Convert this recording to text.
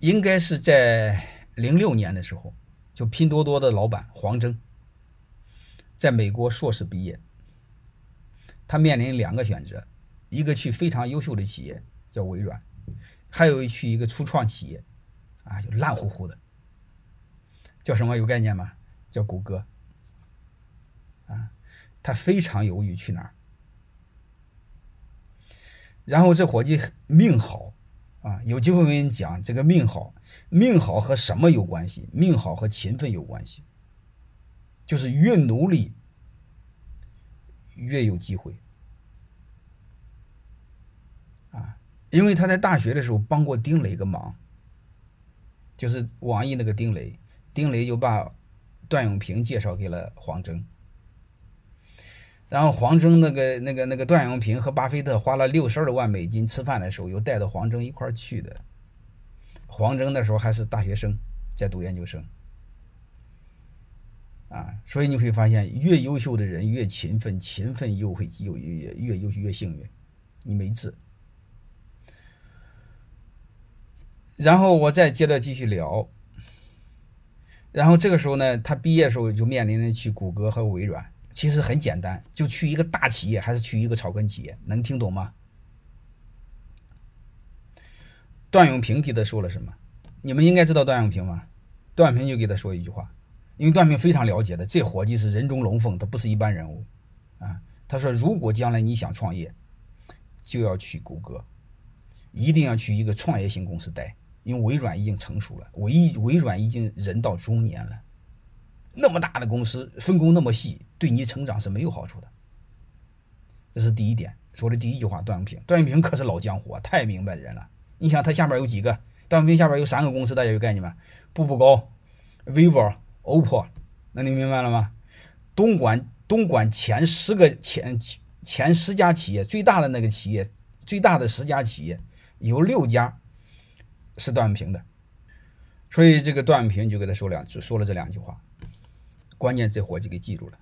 应该是在零六年的时候，就拼多多的老板黄峥，在美国硕士毕业，他面临两个选择，一个去非常优秀的企业叫微软，还有去一个初创企业，啊，就烂乎乎的，叫什么有概念吗？叫谷歌，啊，他非常犹豫去哪儿，然后这伙计命好。啊，有机会我跟你讲这个命好，命好和什么有关系？命好和勤奋有关系，就是越努力越有机会。啊，因为他在大学的时候帮过丁磊一个忙，就是网易那个丁磊，丁磊就把段永平介绍给了黄峥。然后黄峥那个那个那个段永平和巴菲特花了六十二万美金吃饭的时候，又带着黄峥一块去的。黄峥那时候还是大学生，在读研究生。啊，所以你会发现，越优秀的人越勤奋，勤奋又会又越越优越幸运。你没治。然后我再接着继续聊。然后这个时候呢，他毕业的时候就面临着去谷歌和微软。其实很简单，就去一个大企业，还是去一个草根企业，能听懂吗？段永平给他说了什么？你们应该知道段永平吗？段永平就给他说一句话，因为段永平非常了解的，这伙计是人中龙凤，他不是一般人物啊。他说：“如果将来你想创业，就要去谷歌，一定要去一个创业型公司待，因为微软已经成熟了，微微软已经人到中年了。”那么大的公司，分工那么细，对你成长是没有好处的。这是第一点，说的第一句话。段永平，段永平可是老江湖啊，太明白人了。你想，他下边有几个？段永平下边有三个公司，大家有概念吗？步步高、vivo、OPPO，那你明白了吗？东莞，东莞前十个前前十家企业，最大的那个企业，最大的十家企业，有六家是段永平的。所以这个段永平就给他说两，只说了这两句话。关键这伙计给记住了。